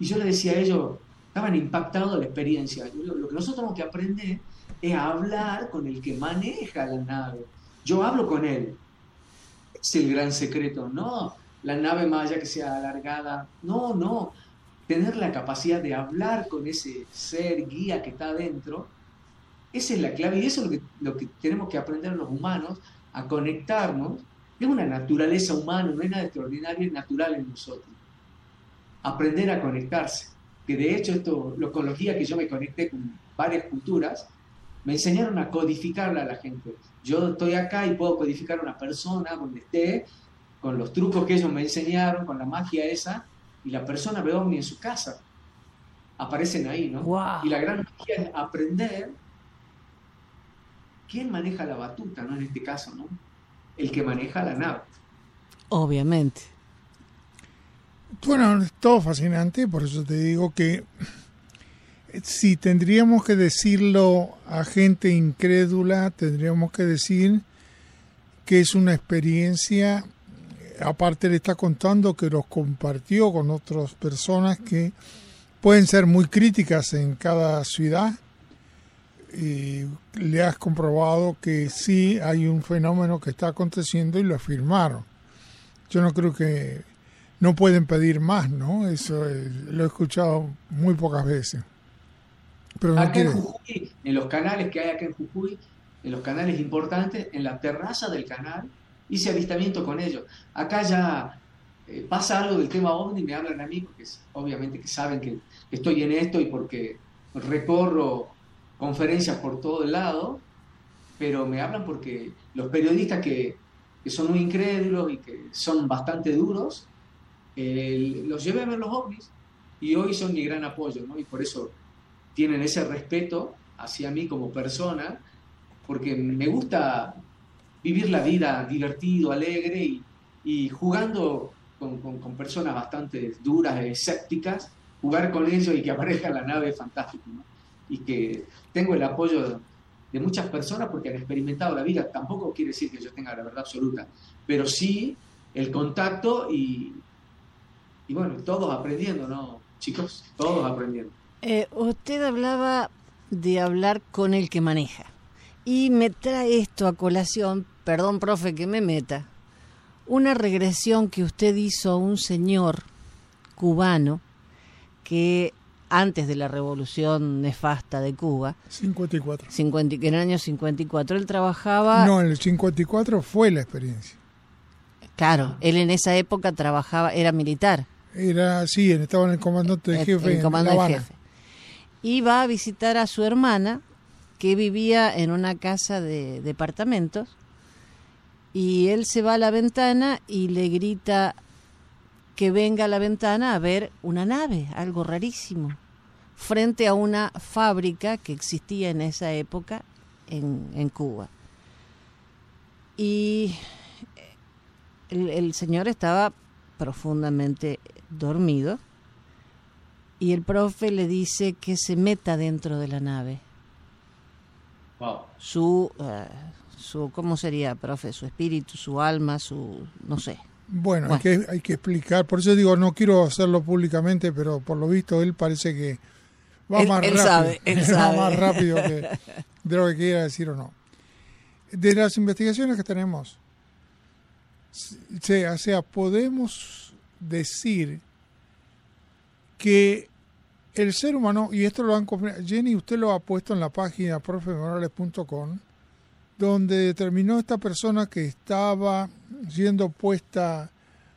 Y yo le decía a ellos, estaban impactados de la experiencia. lo que nosotros tenemos que aprender es hablar con el que maneja la nave. Yo hablo con él. Es el gran secreto, no la nave maya que sea alargada, no, no. Tener la capacidad de hablar con ese ser guía que está adentro esa es la clave y eso es lo que, lo que tenemos que aprender los humanos, a conectarnos. Es una naturaleza humana, no es nada extraordinario, es natural en nosotros. Aprender a conectarse. Que de hecho, esto, con los días que yo me conecté con varias culturas, me enseñaron a codificarla a la gente. Yo estoy acá y puedo codificar a una persona donde esté, con los trucos que ellos me enseñaron, con la magia esa, y la persona ve ovni en su casa. Aparecen ahí, ¿no? Y la gran magia es aprender ¿quién maneja la batuta, no en este caso, no? El que maneja la nave. Obviamente. Bueno, es todo fascinante, por eso te digo que si tendríamos que decirlo a gente incrédula, tendríamos que decir que es una experiencia, aparte le está contando que los compartió con otras personas que pueden ser muy críticas en cada ciudad, y le has comprobado que sí hay un fenómeno que está aconteciendo y lo afirmaron. Yo no creo que no pueden pedir más, ¿no? Eso lo he escuchado muy pocas veces. Pero acá en Jujuy, en los canales que hay acá en Jujuy, en los canales importantes, en la terraza del canal, hice avistamiento con ellos. Acá ya eh, pasa algo del tema OVNI, me hablan amigos que obviamente que saben que estoy en esto y porque recorro conferencias por todo el lado, pero me hablan porque los periodistas que, son muy incrédulos y que son bastante duros, los llevé a ver los ovnis y hoy son mi gran apoyo, ¿no? Y por eso tienen ese respeto hacia mí como persona, porque me gusta vivir la vida divertido, alegre y, jugando con, con, personas bastante duras, escépticas, jugar con ellos y que aparezca la nave fantástico, ¿no? Y que tengo el apoyo de muchas personas porque han experimentado la vida. Tampoco quiere decir que yo tenga la verdad absoluta, pero sí el contacto y, y bueno, todos aprendiendo, ¿no? Chicos, todos aprendiendo. Eh, usted hablaba de hablar con el que maneja. Y me trae esto a colación, perdón, profe, que me meta, una regresión que usted hizo a un señor cubano que antes de la revolución nefasta de Cuba. 54. 50, en el año 54. Él trabajaba... No, en el 54 fue la experiencia. Claro, él en esa época trabajaba, era militar. Era, sí, estaba en el comandante de jefe. El, comando de jefe. Y va a visitar a su hermana, que vivía en una casa de departamentos, y él se va a la ventana y le grita que venga a la ventana a ver una nave, algo rarísimo, frente a una fábrica que existía en esa época en, Cuba. Y el, señor estaba profundamente dormido y el profe le dice que se meta dentro de la nave. Su, eh, su, ¿cómo sería, profe? Su espíritu, su alma, su, no sé, bueno, Hay, que, hay que explicar, por eso digo, no quiero hacerlo públicamente, pero por lo visto él parece que va más rápido. Sabe, él va más rápido que, de lo que quiera decir o no. De las investigaciones que tenemos, o sea, podemos decir que el ser humano, y esto lo han Jenny, usted lo ha puesto en la página profemorales.com, donde determinó esta persona que estaba siendo puesta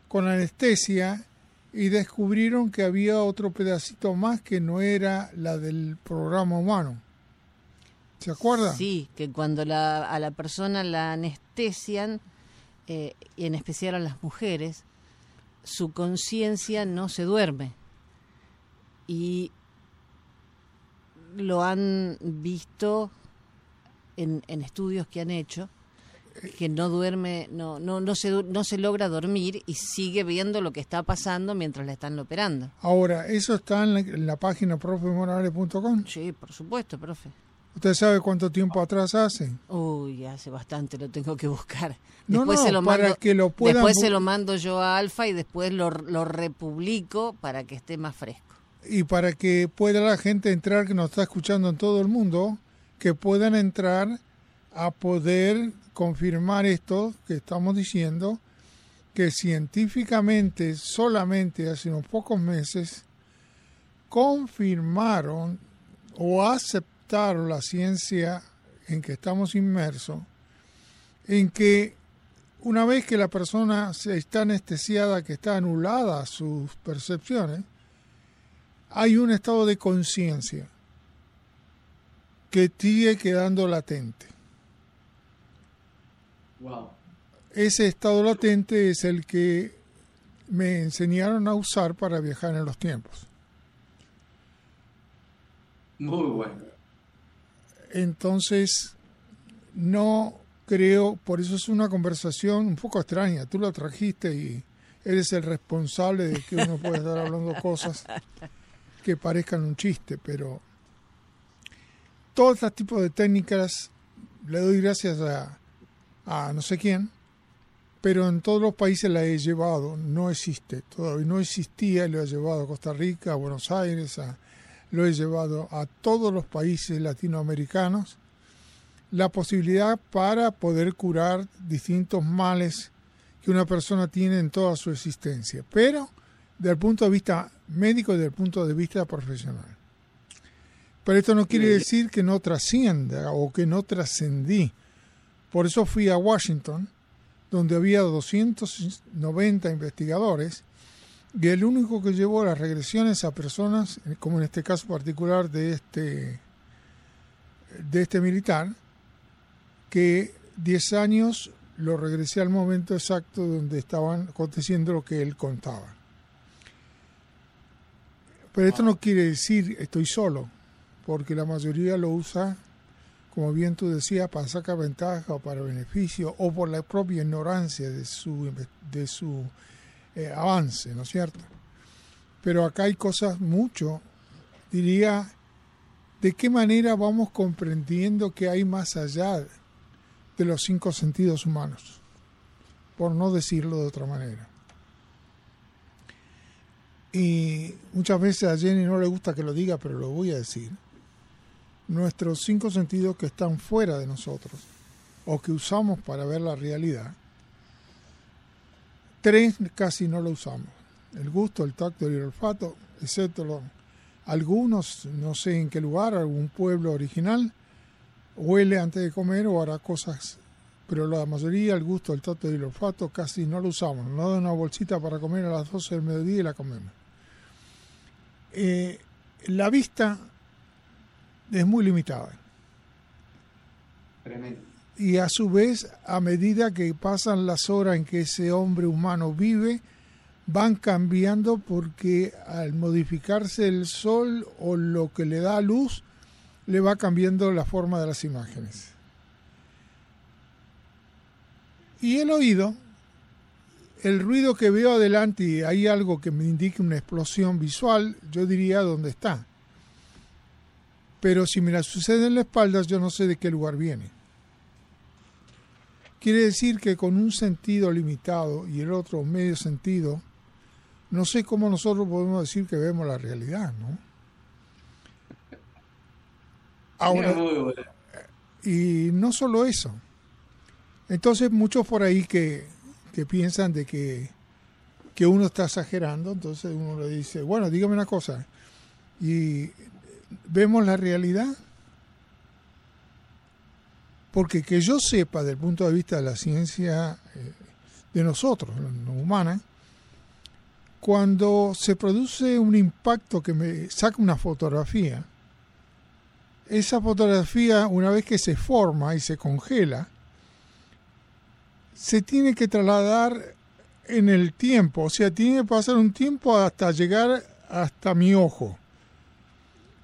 con anestesia y descubrieron que había otro pedacito más que no era la del programa humano. ¿Se acuerda? Sí, que cuando la, a la persona la anestesian, eh, y en especial a las mujeres, su conciencia no se duerme. Y lo han visto en, estudios que han hecho. que no duerme, no, no, no, se, no se logra dormir y sigue viendo lo que está pasando mientras le están operando. Ahora, ¿eso está en la, en la página profemorales.com? Sí, por supuesto, profe. ¿Usted sabe cuánto tiempo atrás hace? Uy, hace bastante, lo tengo que buscar. Después, no, se, lo para mando, que lo puedan después se lo mando yo a Alfa y después lo, lo republico para que esté más fresco. Y para que pueda la gente entrar que nos está escuchando en todo el mundo, que puedan entrar a poder confirmar esto que estamos diciendo, que científicamente solamente hace unos pocos meses confirmaron o aceptaron la ciencia en que estamos inmersos, en que una vez que la persona está anestesiada, que está anulada sus percepciones, hay un estado de conciencia que sigue quedando latente. Wow. Ese estado latente es el que me enseñaron a usar para viajar en los tiempos. Muy bueno. Entonces, no creo, por eso es una conversación un poco extraña. Tú la trajiste y eres el responsable de que uno pueda estar hablando cosas que parezcan un chiste, pero todo este tipo de técnicas le doy gracias a, no sé quién, pero en todos los países la he llevado, no existe, todavía no existía, lo he llevado a Costa Rica, a Buenos Aires, lo he llevado a todos los países latinoamericanos, la posibilidad para poder curar distintos males que una persona tiene en toda su existencia, pero desde el punto de vista médico desde el punto de vista profesional. Pero esto no quiere decir que no trascienda o que no trascendí. Por eso fui a Washington, donde había 290 investigadores, y el único que llevó las regresiones a personas, como en este caso particular de este, de este militar, que 10 años lo regresé al momento exacto donde estaban aconteciendo lo que él contaba. Pero esto no quiere decir estoy solo, porque la mayoría lo usa, como bien tú decías, para sacar ventaja o para beneficio o por la propia ignorancia de su, de su eh, avance, ¿no es cierto? Pero acá hay cosas mucho, diría, de qué manera vamos comprendiendo que hay más allá de los cinco sentidos humanos, por no decirlo de otra manera. Y muchas veces a Jenny no le gusta que lo diga, pero lo voy a decir. Nuestros cinco sentidos que están fuera de nosotros o que usamos para ver la realidad, tres casi no lo usamos. El gusto, el tacto y el olfato, excepto algunos, no sé en qué lugar, algún pueblo original, huele antes de comer o hará cosas, pero la mayoría, el gusto, el tacto y el olfato casi no lo usamos. Nos da una bolsita para comer a las 12 del mediodía y la comemos. Eh, la vista es muy limitada. Tremendo. Y a su vez, a medida que pasan las horas en que ese hombre humano vive, van cambiando porque al modificarse el sol o lo que le da luz, le va cambiando la forma de las imágenes. Y el oído, el ruido que veo adelante y hay algo que me indique una explosión visual, yo diría dónde está. Pero si me la sucede en la espalda, yo no sé de qué lugar viene. Quiere decir que con un sentido limitado y el otro medio sentido, no sé cómo nosotros podemos decir que vemos la realidad, ¿no? Ahora, y no solo eso. Entonces muchos por ahí que, que piensan de que, que uno está exagerando, entonces uno le dice, bueno, dígame una cosa, y vemos la realidad, porque que yo sepa desde el punto de vista de la ciencia eh, de nosotros, no humana, cuando se produce un impacto que me saca una fotografía, esa fotografía, una vez que se forma y se congela, se tiene que trasladar en el tiempo, o sea, tiene que pasar un tiempo hasta llegar hasta mi ojo.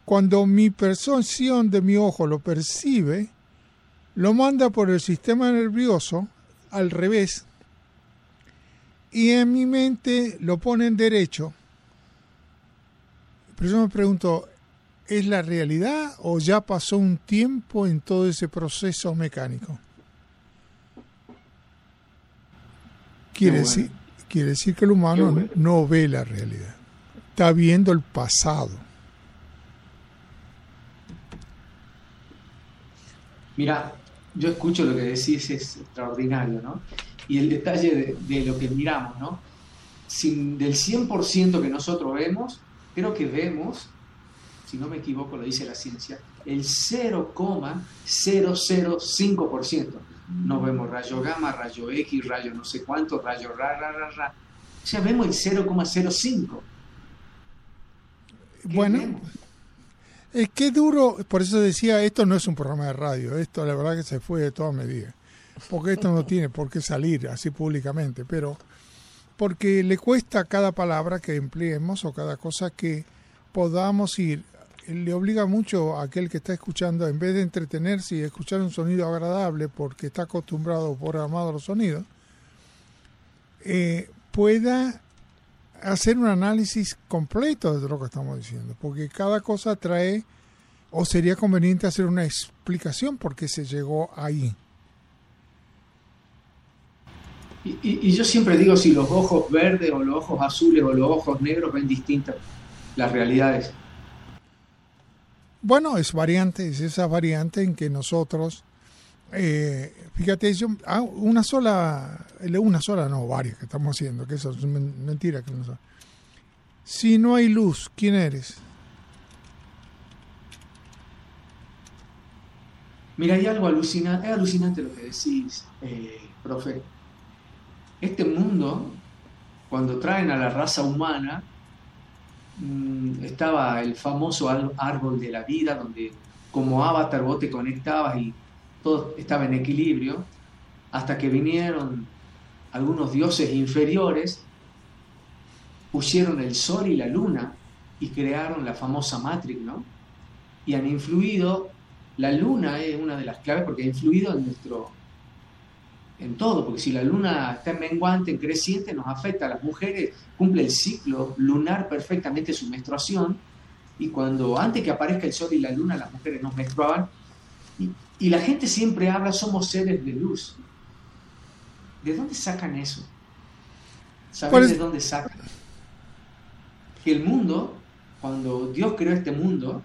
Cuando mi percepción de mi ojo lo percibe, lo manda por el sistema nervioso al revés y en mi mente lo pone en derecho. Pero yo me pregunto, ¿es la realidad o ya pasó un tiempo en todo ese proceso mecánico? Quiere, bueno. decir, quiere decir que el humano bueno. no ve la realidad, está viendo el pasado. Mira, yo escucho lo que decís, es extraordinario, ¿no? Y el detalle de, de lo que miramos, ¿no? Sin, del 100% que nosotros vemos, creo que vemos, si no me equivoco, lo dice la ciencia, el 0,005%. No vemos rayo gamma, rayo X, rayo no sé cuánto, rayo ra, ra, ra, ra. O sea, vemos el 0,05. ¿Qué Bueno, vemos? Es que duro, por eso decía, esto no es un programa de radio, esto la verdad que se fue de toda medida, porque esto no tiene por qué salir así públicamente, pero porque le cuesta cada palabra que empleemos o cada cosa que podamos ir, le obliga mucho a aquel que está escuchando, en vez de entretenerse y escuchar un sonido agradable porque está acostumbrado o programado a los sonidos, eh, pueda hacer un análisis completo de lo que estamos diciendo, porque cada cosa trae, o sería conveniente hacer una explicación por qué se llegó ahí. Y, y- yo siempre digo si los ojos verdes o los ojos azules o los ojos negros ven distintas las realidades. Bueno, es variante, es esa variante en que nosotros, eh, fíjate, yo, ah, una sola, una sola, no, varias que estamos haciendo, que eso es men- mentira. Que no son. Si no hay luz, ¿quién eres? Mira, hay algo alucinante, es alucinante lo que decís, eh, profe. Este mundo, cuando traen a la raza humana, mm, estaba el famoso árbol de la vida, donde como avatar vos te conectabas y todo estaba en equilibrio, hasta que vinieron algunos dioses inferiores, pusieron el sol y la luna y crearon la famosa Matrix, ¿no? Y han influido la luna es una de las claves porque ha influido en nuestro en todo, porque si la luna está en menguante, en creciente, nos afecta a las mujeres, cumple el ciclo lunar perfectamente su menstruación, y cuando antes que aparezca el sol y la luna, las mujeres nos menstruaban, y, y la gente siempre habla, somos seres de luz. ¿De dónde sacan eso? ¿Cuál ¿Saben es- de dónde sacan? Que el mundo, cuando Dios creó este mundo,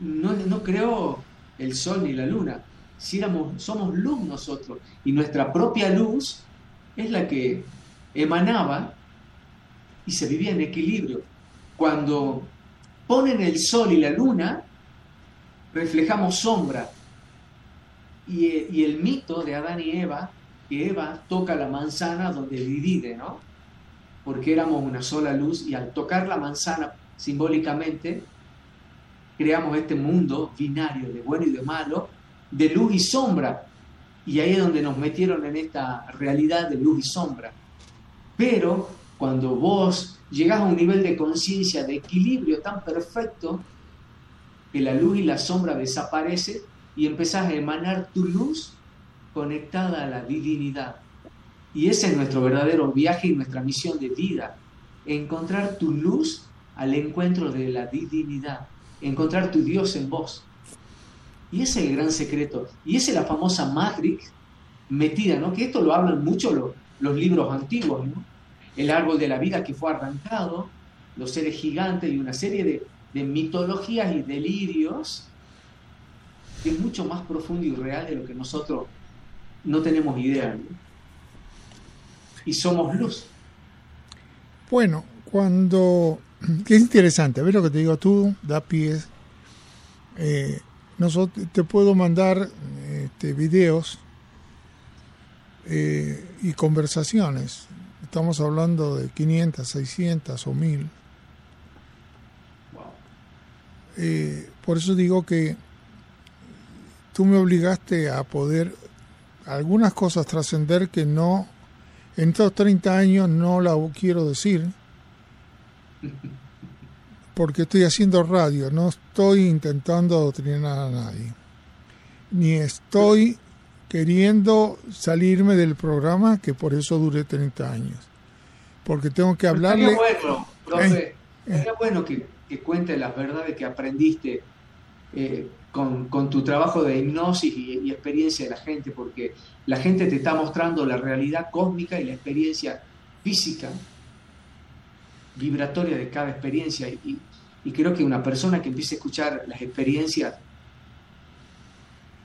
no, no creó el sol ni la luna. Si éramos, somos luz nosotros y nuestra propia luz es la que emanaba y se vivía en equilibrio. Cuando ponen el sol y la luna, reflejamos sombra. Y, eh, y el mito de Adán y Eva, que Eva toca la manzana donde divide, ¿no? Porque éramos una sola luz y al tocar la manzana simbólicamente creamos este mundo binario de bueno y de malo, de luz y sombra. Y ahí es donde nos metieron en esta realidad de luz y sombra. Pero cuando vos llegás a un nivel de conciencia, de equilibrio tan perfecto, que la luz y la sombra desaparecen y empezás a emanar tu luz conectada a la divinidad. Y ese es nuestro verdadero viaje y nuestra misión de vida, encontrar tu luz al encuentro de la divinidad, encontrar tu Dios en vos. Y ese es el gran secreto. Y esa es la famosa Matrix metida, ¿no? Que esto lo hablan mucho los, los libros antiguos, ¿no? El árbol de la vida que fue arrancado, los seres gigantes y una serie de, de mitologías y delirios que es mucho más profundo y real de lo que nosotros no tenemos idea. Y somos luz. Bueno, cuando... Es interesante, a ver lo que te digo tú, da pies. Eh, nosotros, te puedo mandar este, videos eh, y conversaciones. Estamos hablando de 500, 600 o 1000. Wow. Eh, por eso digo que tú me obligaste a poder algunas cosas trascender que no, en estos 30 años no la quiero decir, porque estoy haciendo radio, no estoy intentando adoctrinar a nadie. ni estoy queriendo salirme del programa, que por eso duré 30 años. Porque tengo que hablarle... Estaría bueno, profe, estaría bueno que, que cuente las verdades que aprendiste eh, con, con, tu trabajo de hipnosis y, y, experiencia de la gente, porque la gente te está mostrando la realidad cósmica y la experiencia física, vibratoria de cada experiencia. Y, y creo que una persona que empiece a escuchar las experiencias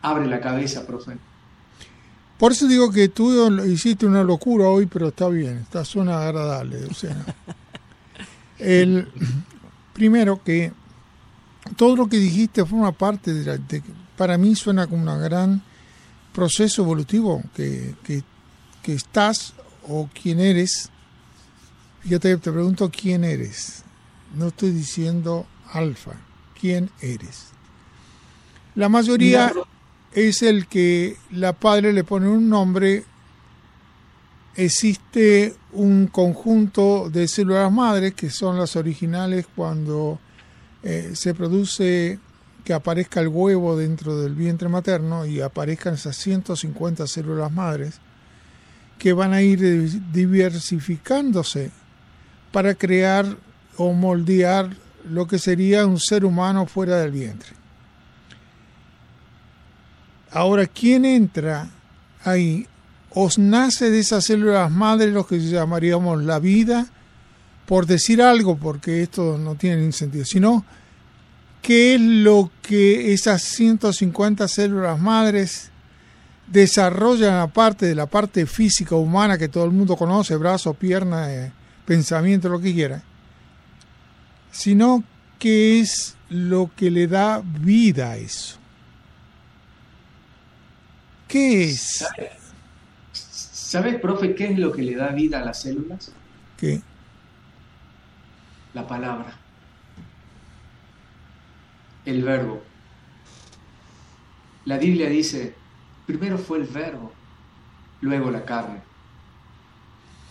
abre la cabeza, profe. Por eso digo que tú hiciste una locura hoy, pero está bien, está suena agradable. O sea, el, primero que todo lo que dijiste forma parte de, la, de para mí suena como un gran proceso evolutivo que, que, que estás o quién eres. Fíjate, te pregunto quién eres. No estoy diciendo alfa. ¿Quién eres? La mayoría no, es el que la padre le pone un nombre. Existe un conjunto de células madres que son las originales cuando eh, se produce que aparezca el huevo dentro del vientre materno y aparezcan esas 150 células madres que van a ir diversificándose para crear o moldear lo que sería un ser humano fuera del vientre. Ahora, ¿quién entra ahí? Os nace de esas células madres lo que llamaríamos la vida, por decir algo, porque esto no tiene ningún sentido, sino qué es lo que esas 150 células madres desarrollan aparte de la parte física humana que todo el mundo conoce, brazo, pierna, eh, pensamiento, lo que quiera, sino qué es lo que le da vida a eso. ¿Qué es? ¿Sabes, ¿Sabes, profe, qué es lo que le da vida a las células? ¿Qué? La palabra. El verbo. La Biblia dice, primero fue el verbo, luego la carne.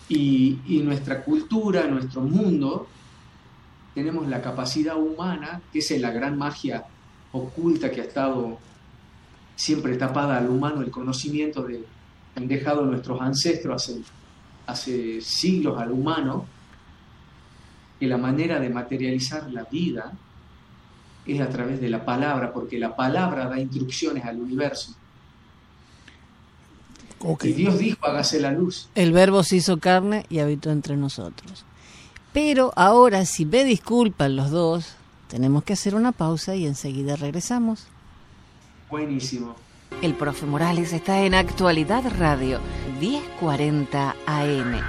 Y, nuestra cultura, nuestro mundo, tenemos la capacidad humana, que es la gran magia oculta que ha estado siempre tapada al humano el conocimiento de han dejado nuestros ancestros hace, hace siglos al humano, que la manera de materializar la vida es a través de la palabra, porque la palabra da instrucciones al universo. Okay. Y Dios dijo, hágase la luz. El verbo se hizo carne y habitó entre nosotros. Pero ahora, si me disculpan los dos, tenemos que hacer una pausa y enseguida regresamos. Buenísimo. El profe Morales está en Actualidad Radio, 1040 AM,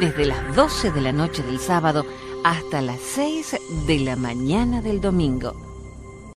desde las 12 de la noche del sábado hasta las 6 de la mañana del domingo.